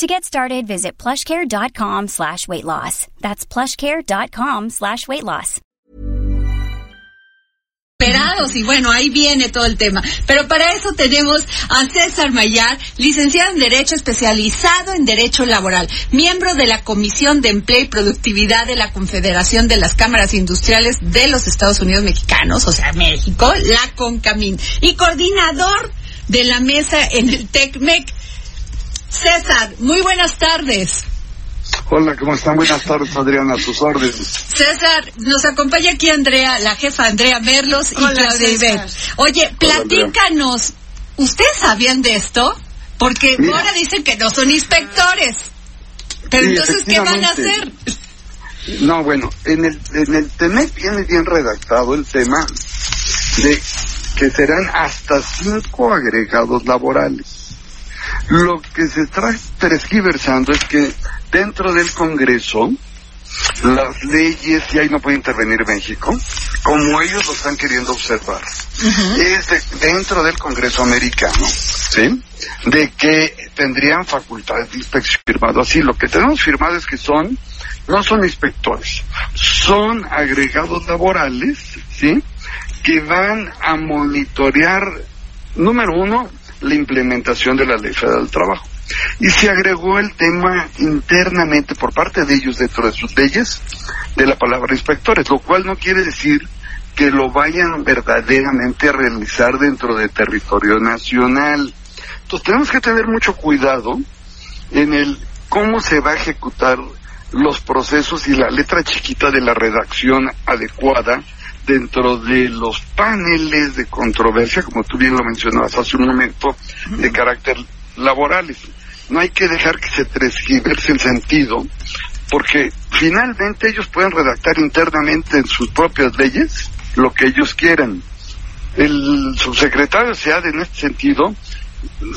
To get started, visit plushcare.com slash weight loss. That's plushcare.com slash weight loss. Y bueno, ahí viene todo el tema. Pero para eso tenemos a César Mayar, licenciado en Derecho especializado en Derecho Laboral, miembro de la Comisión de Empleo y Productividad de la Confederación de las Cámaras Industriales de los Estados Unidos Mexicanos, o sea, México, la CONCAMIN, y coordinador de la mesa en el TECMEC. César, muy buenas tardes. Hola, ¿cómo están? Buenas tardes, Adriana, a sus órdenes. César, nos acompaña aquí Andrea, la jefa Andrea Merlos y Claudia Ibet. Oye, platícanos, ¿ustedes sabían de esto? Porque Mira. ahora dicen que no son inspectores. Pero Sí, entonces, ¿qué van a hacer? No, bueno, en el, en el TEMEC viene bien redactado el tema de que serán hasta cinco agregados laborales. Lo que se está tergiversando es que dentro del Congreso las leyes, y ahí no puede intervenir México, como ellos lo están queriendo observar, es de- dentro del Congreso americano, ¿sí? De que tendrían facultades de inspección firmado así. Lo que tenemos firmado es que son, no son inspectores, son agregados laborales, ¿sí? Que van a monitorear, número uno, la implementación de la Ley Federal del Trabajo. Y se agregó el tema internamente por parte de ellos dentro de sus leyes de la palabra inspectores, lo cual no quiere decir que lo vayan verdaderamente a realizar dentro de territorio nacional. Entonces tenemos que tener mucho cuidado en el cómo se va a ejecutar los procesos y la letra chiquita de la redacción adecuada dentro de los paneles de controversia, como tú bien lo mencionabas hace un momento, de carácter laborales. No hay que dejar que se transgiverse el sentido, porque finalmente ellos pueden redactar internamente en sus propias leyes lo que ellos quieran. El subsecretario SEAD en este sentido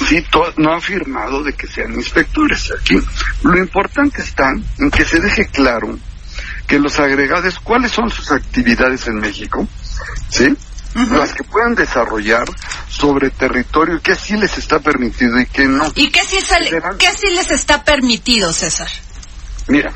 sí no ha afirmado de que sean inspectores aquí. Lo importante está en que se deje claro que los agregados, cuáles son sus actividades en México, ¿sí? Las que puedan desarrollar sobre territorio, que sí les está permitido y que no. ¿Y qué sí, qué sí les está permitido, César? Mira,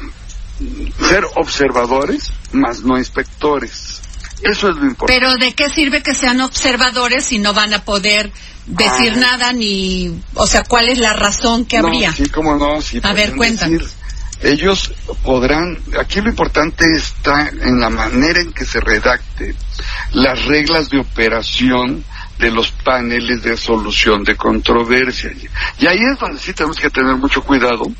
ser observadores, más no inspectores. Eso es lo importante. Pero ¿de qué sirve que sean observadores si no van a poder decir Ah. nada ni, o sea, cuál es la razón que No, habría? sí, cómo no, sí. A ver, cuéntanos. decir, ellos podrán, aquí lo importante está en la manera en que se redacte las reglas de operación de los paneles de solución de controversia. Y ahí es donde sí tenemos que tener mucho cuidado,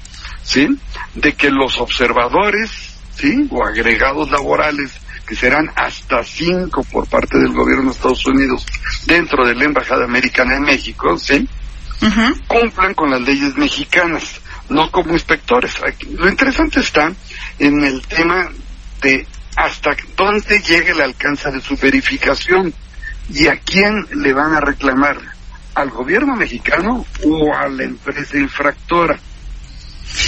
¿sí? De que los observadores, ¿sí? O agregados laborales, que serán hasta cinco por parte del gobierno de Estados Unidos dentro de la Embajada Americana en México, ¿sí? Ujú. cumplan con las leyes mexicanas, no como inspectores. Aquí- Lo interesante está en el tema de hasta dónde llega el alcance de su verificación y a quién le van a reclamar, al gobierno mexicano o a la empresa infractora.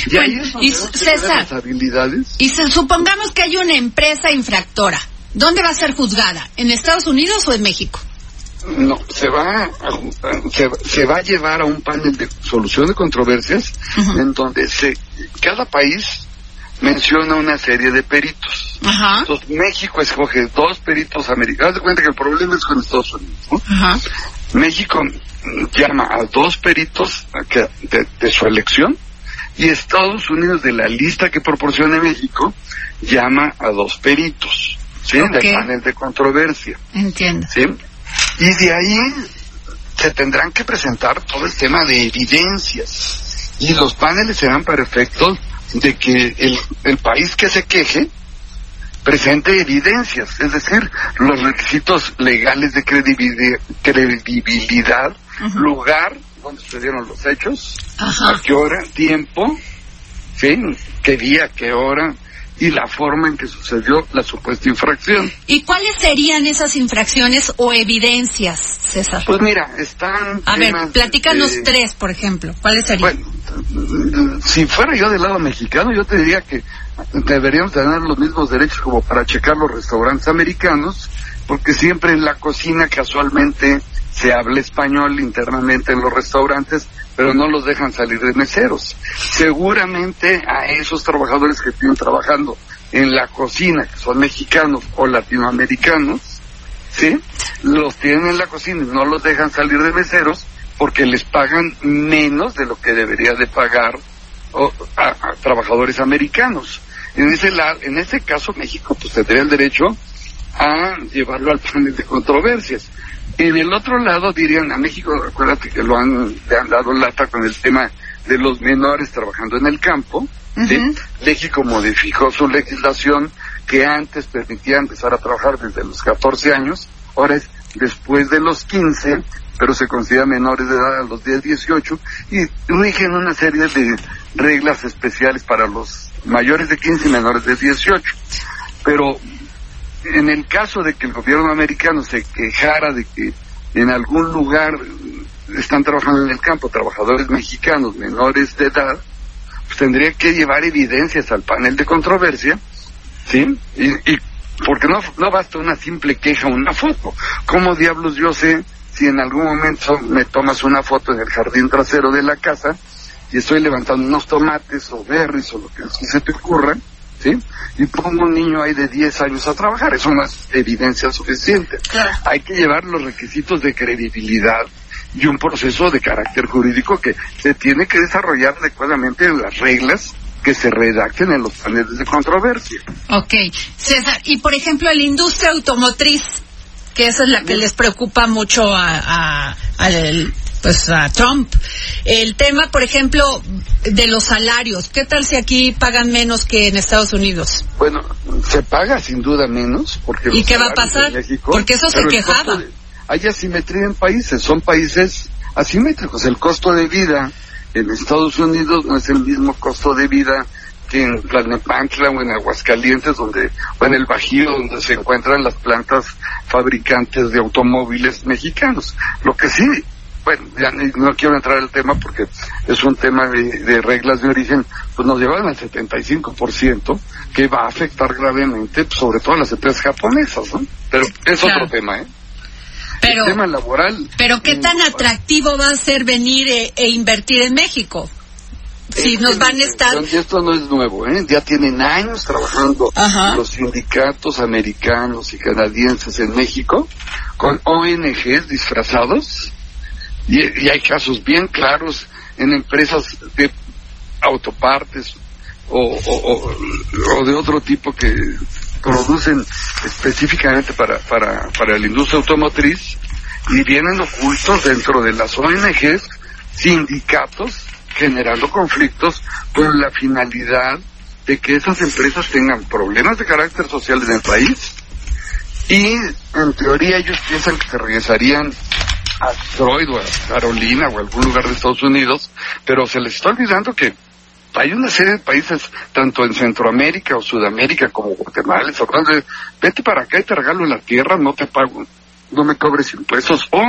Y ahí es donde y César. habilidades. Y se- supongamos que hay una empresa infractora. ¿Dónde va a ser juzgada? ¿En Estados Unidos o en México? No, se va, a, se, se va a llevar a un panel de solución de controversias Ujú. en donde se, cada país menciona una serie de peritos. Ajá. Entonces México escoge dos peritos americanos. Haz de cuenta que el problema es con Estados Unidos. ¿no? México llama a dos peritos de, de su elección y Estados Unidos de la lista que proporciona México llama a dos peritos, ¿sí? Del panel de controversia. Entiendo. ¿sí? Y de ahí se tendrán que presentar todo el tema de evidencias. Y los paneles serán para efectos de que el, el país que se queje presente evidencias, es decir, los requisitos legales de credibilidad, lugar donde sucedieron los hechos, Ajá. a qué hora, tiempo, ¿sí? qué día, qué hora, y la forma en que sucedió la supuesta infracción. ¿Y cuáles serían esas infracciones o evidencias, César? Pues mira, están... A ver, platícanos tres, por ejemplo. ¿Cuáles serían? Bueno, si fuera yo del lado mexicano, yo te diría que deberíamos tener los mismos derechos como para checar los restaurantes americanos, porque siempre en la cocina casualmente se habla español internamente en los restaurantes, pero no los dejan salir de meseros. Seguramente a esos trabajadores que están trabajando en la cocina, que son mexicanos o latinoamericanos, ¿sí? Los tienen en la cocina y no los dejan salir de meseros porque les pagan menos de lo que debería de pagar a, trabajadores americanos. En ese, en ese caso México pues tendría el derecho a llevarlo al panel de controversias. En el otro lado dirían a México, acuérdate que lo han, le han dado lata con el tema de los menores trabajando en el campo. México modificó su legislación que antes permitía empezar a trabajar desde los 14 años, ahora es después de los 15, pero se considera menores de edad a los 10, 18 y rigen una serie de reglas especiales para los mayores de 15 y menores de 18. Pero en el caso de que el gobierno americano se quejara de que en algún lugar están trabajando en el campo trabajadores mexicanos menores de edad, pues tendría que llevar evidencias al panel de controversia, ¿sí? Y, porque no, no basta una simple queja una foto. ¿Cómo diablos yo sé si en algún momento me tomas una foto en el jardín trasero de la casa y estoy levantando unos tomates o berries o lo que se te ocurra, ¿sí? Y pongo un niño ahí de 10 años a trabajar, eso no es evidencia suficiente. Hay que llevar los requisitos de credibilidad y un proceso de carácter jurídico que se tiene que desarrollar adecuadamente en las reglas que se redacten en los paneles de controversia. Ok. César, y por ejemplo, la industria automotriz, que esa es la que les preocupa mucho a, a, pues a Trump. El tema, por ejemplo, de los salarios. ¿Qué tal si aquí pagan menos que en Estados Unidos? Bueno, se paga sin duda menos. porque ¿Y qué va a pasar? porque eso se quejaba. hay asimetría en países, son países asimétricos. El costo de vida en Estados Unidos no es el mismo costo de vida que en Tlalnepantla o en Aguascalientes, donde, o en el Bajío, donde se encuentran las plantas fabricantes de automóviles mexicanos. Lo que sí bueno, ya no quiero entrar en el tema porque es un tema de, reglas de origen, pues nos llevan al 75% que va a afectar gravemente, pues, sobre todo a las empresas japonesas, ¿no? Pero es otro tema, ¿eh? Pero, el tema laboral. Pero ¿qué tan atractivo va a ser venir e, e invertir en México? Si nos van a estar... Esto no es nuevo, ¿eh? Ya tienen años trabajando los sindicatos americanos y canadienses en México con ONGs disfrazados y, hay casos bien claros en empresas de autopartes o, o, de otro tipo que producen específicamente para, para, para la industria automotriz y vienen ocultos dentro de las ONGs, sindicatos, generando conflictos con la finalidad de que esas empresas tengan problemas de carácter social en el país y en teoría ellos piensan que se regresarían a Detroit o a Carolina o a algún lugar de Estados Unidos, pero se les está olvidando que hay una serie de países, tanto en Centroamérica o Sudamérica como Guatemala, de, vete para acá y te regalo la tierra, no te pago, no me cobres impuestos, o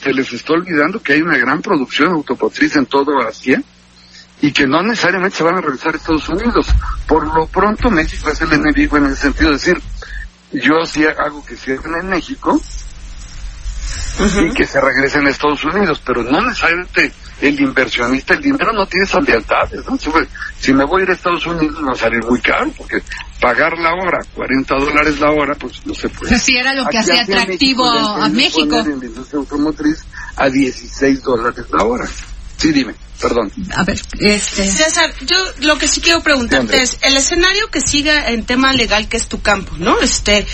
se les está olvidando que hay una gran producción automotriz en todo Asia y que no necesariamente se van a regresar a Estados Unidos. Por lo pronto México es el enemigo en el sentido de decir, yo sí hago que cierren en México, y que se regresen a Estados Unidos, pero no necesariamente el inversionista, el dinero no tiene esas lealtades, ¿no? Si me voy a ir a Estados Unidos me va a salir muy caro, porque pagar la hora, 40 dólares la hora, pues no se puede. Pues sí, era lo que hacía atractivo a México. En la industria automotriz a 16 dólares la hora. Sí, dime perdón. A ver, este... César, yo lo que sí quiero preguntarte es, el escenario que siga en tema legal, que es tu campo, ¿no? Este,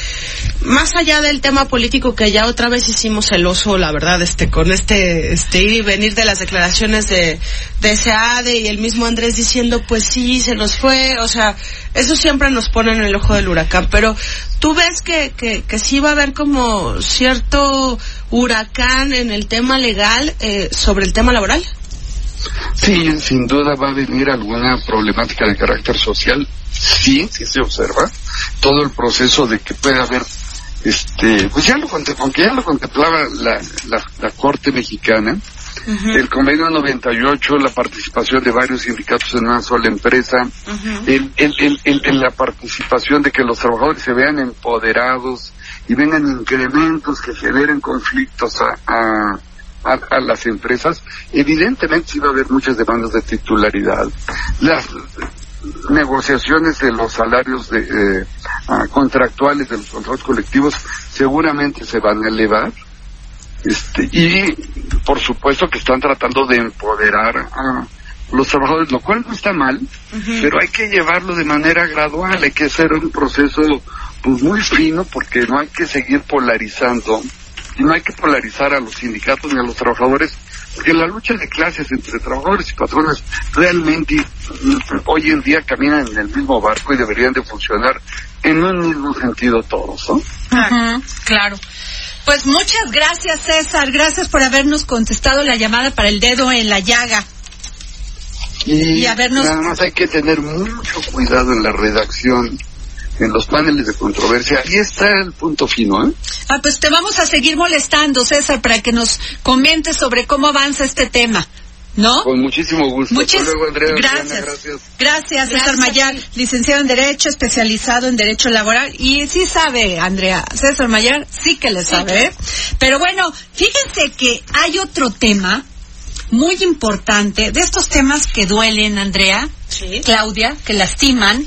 más allá del tema político que ya otra vez hicimos el oso, la verdad, este, con este, este ir y venir de las declaraciones de, de SEADE y el mismo Andrés diciendo, pues sí, se nos fue, o sea, eso siempre nos pone en el ojo del huracán, pero tú ves que, que, que sí va a haber como cierto huracán en el tema legal eh, sobre el tema laboral. Sí, sin duda va a venir alguna problemática de carácter social. Sí, sí se observa. Todo el proceso de que pueda haber, este, pues ya lo aunque ya lo contemplaba la, la, la Corte Mexicana, el convenio 98, la participación de varios sindicatos en una sola empresa, el, el, el, la participación de que los trabajadores se vean empoderados y vengan incrementos que generen conflictos a, a a, las empresas, evidentemente va a haber muchas demandas de titularidad. Las negociaciones de los salarios de, eh, contractuales de los contratos colectivos seguramente se van a elevar. Este, y por supuesto que están tratando de empoderar a los trabajadores, lo cual no está mal, pero hay que llevarlo de manera gradual, hay que hacer un proceso pues muy fino porque no hay que seguir polarizando y no hay que polarizar a los sindicatos ni a los trabajadores, porque la lucha de clases entre trabajadores y patrones realmente mm, hoy en día caminan en el mismo barco y deberían de funcionar en un mismo sentido todos, ¿no? claro. Pues muchas gracias, César. Gracias por habernos contestado la llamada para el dedo en la llaga. Y, y habernos... nada más hay que tener mucho cuidado en la redacción en los paneles de controversia. Ahí está el punto fino, ¿eh? Ah, pues te vamos a seguir molestando, César, para que nos comentes sobre cómo avanza este tema. ¿No? Con muchísimo gusto. Muchas gracias. gracias. César Mayar, licenciado en Derecho, especializado en Derecho Laboral. Y sí sabe, Andrea, César Mayar sí que le sabe. ¿eh? Pero bueno, fíjense que hay otro tema muy importante, de estos temas que duelen, Andrea, Claudia, que lastiman.